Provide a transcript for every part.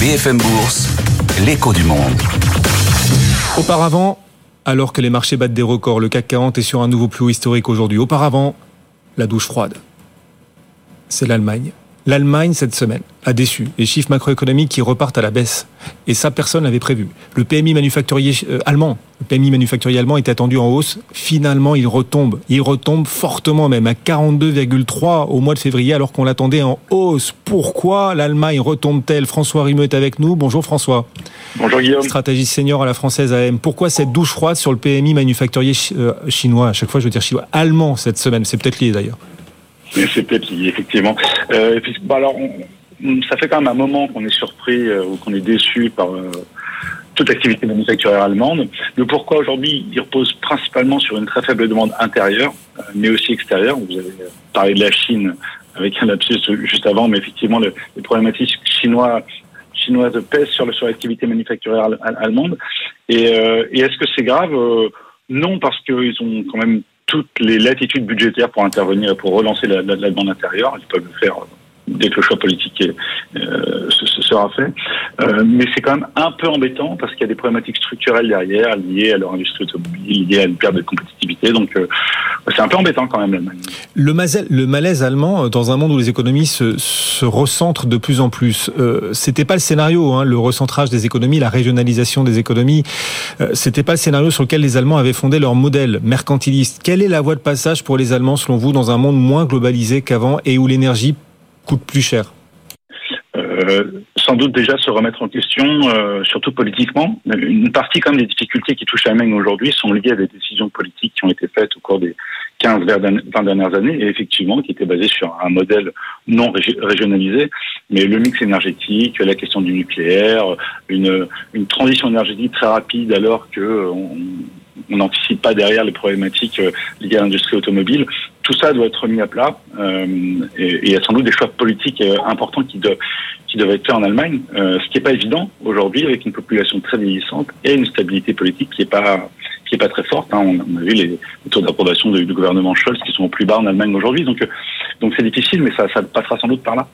BFM Bourse, l'écho du monde. Auparavant, alors que les marchés battent des records, le CAC 40 est sur un nouveau plus historique aujourd'hui. Auparavant, la douche froide. C'est l'Allemagne. L'Allemagne, cette semaine, a déçu. Les chiffres macroéconomiques qui repartent à la baisse. Et ça, personne n'avait prévu. Le PMI manufacturier euh, allemand, le PMI manufacturier allemand était attendu en hausse. Finalement, il retombe. Il retombe fortement même à 42,3 au mois de février alors qu'on l'attendait en hausse. Pourquoi l'Allemagne retombe-t-elle? François Rimeux est avec nous. Bonjour François. Bonjour Guillaume. Stratégiste senior à la française AM. Pourquoi cette douche froide sur le PMI manufacturier euh, chinois? À chaque fois, je veux dire chinois. Allemand cette semaine. C'est peut-être lié d'ailleurs. C'est peut-être lié, effectivement. Euh, et bah alors, ça fait quand même un moment qu'on est surpris euh, ou qu'on est déçu par euh, toute l'activité manufacturière allemande. Le pourquoi aujourd'hui, il repose principalement sur une très faible demande intérieure, euh, mais aussi extérieure. Vous avez parlé de la Chine avec un lapsus juste avant, mais effectivement, le, les problématiques chinois chinoises pèsent sur, sur l'activité manufacturière allemande. Et, et est-ce que c'est grave? Non, parce qu'ils ont quand même toutes les latitudes budgétaires pour intervenir et pour relancer la, la, demande intérieure. Ils peuvent le faire dès que le choix politique euh, se, se, sera fait. Euh, mais c'est quand même un peu embêtant parce qu'il y a des problématiques structurelles derrière liées à leur industrie automobile, liées à une perte de compétitivité. Donc euh, c'est un peu embêtant quand même. Le, malaise allemand, dans un monde où les économies se, recentrent de plus en plus, euh, c'était pas le scénario, hein, le recentrage des économies, la régionalisation des économies, euh, c'était pas le scénario sur lequel les Allemands avaient fondé leur modèle mercantiliste. Quelle est la voie de passage pour les Allemands selon vous dans un monde moins globalisé qu'avant et où l'énergie coûte plus cher? Euh, sans doute déjà se remettre en question, euh, surtout politiquement. Une partie quand même des difficultés qui touchent l'Allemagne aujourd'hui sont liées à des décisions politiques qui ont été faites au cours des 15, 20 dernières années et effectivement qui étaient basées sur un modèle non régionalisé, mais le mix énergétique, la question du nucléaire, une, transition énergétique très rapide alors que on, on n'anticipe pas derrière les problématiques liées à l'industrie automobile. Tout ça doit être mis à plat euh, et, il y a sans doute des choix politiques euh, importants qui, doivent, être faits en Allemagne, euh, ce qui n'est pas évident aujourd'hui avec une population très vieillissante et une stabilité politique qui n'est pas très forte. Hein. On, a vu les, taux d'approbation du, gouvernement Scholz qui sont au plus bas en Allemagne aujourd'hui, donc c'est difficile, mais ça passera sans doute par là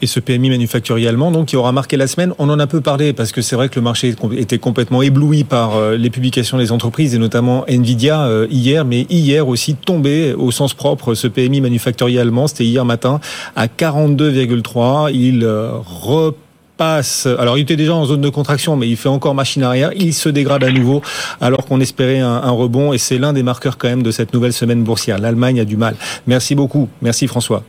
et ce PMI manufacturier allemand, donc qui aura marqué la semaine. On en a peu parlé parce que c'est vrai que le marché était complètement ébloui par les publications des entreprises et notamment Nvidia hier, mais hier aussi tombé au sens propre ce PMI manufacturier allemand. C'était hier matin à 42,3. Il repasse. Alors, il était déjà en zone de contraction, mais il fait encore machine arrière. Il se dégrade à nouveau, alors qu'on espérait un, un rebond. Et c'est l'un des marqueurs quand même de cette nouvelle semaine boursière. L'Allemagne a du mal. Merci beaucoup. Merci François.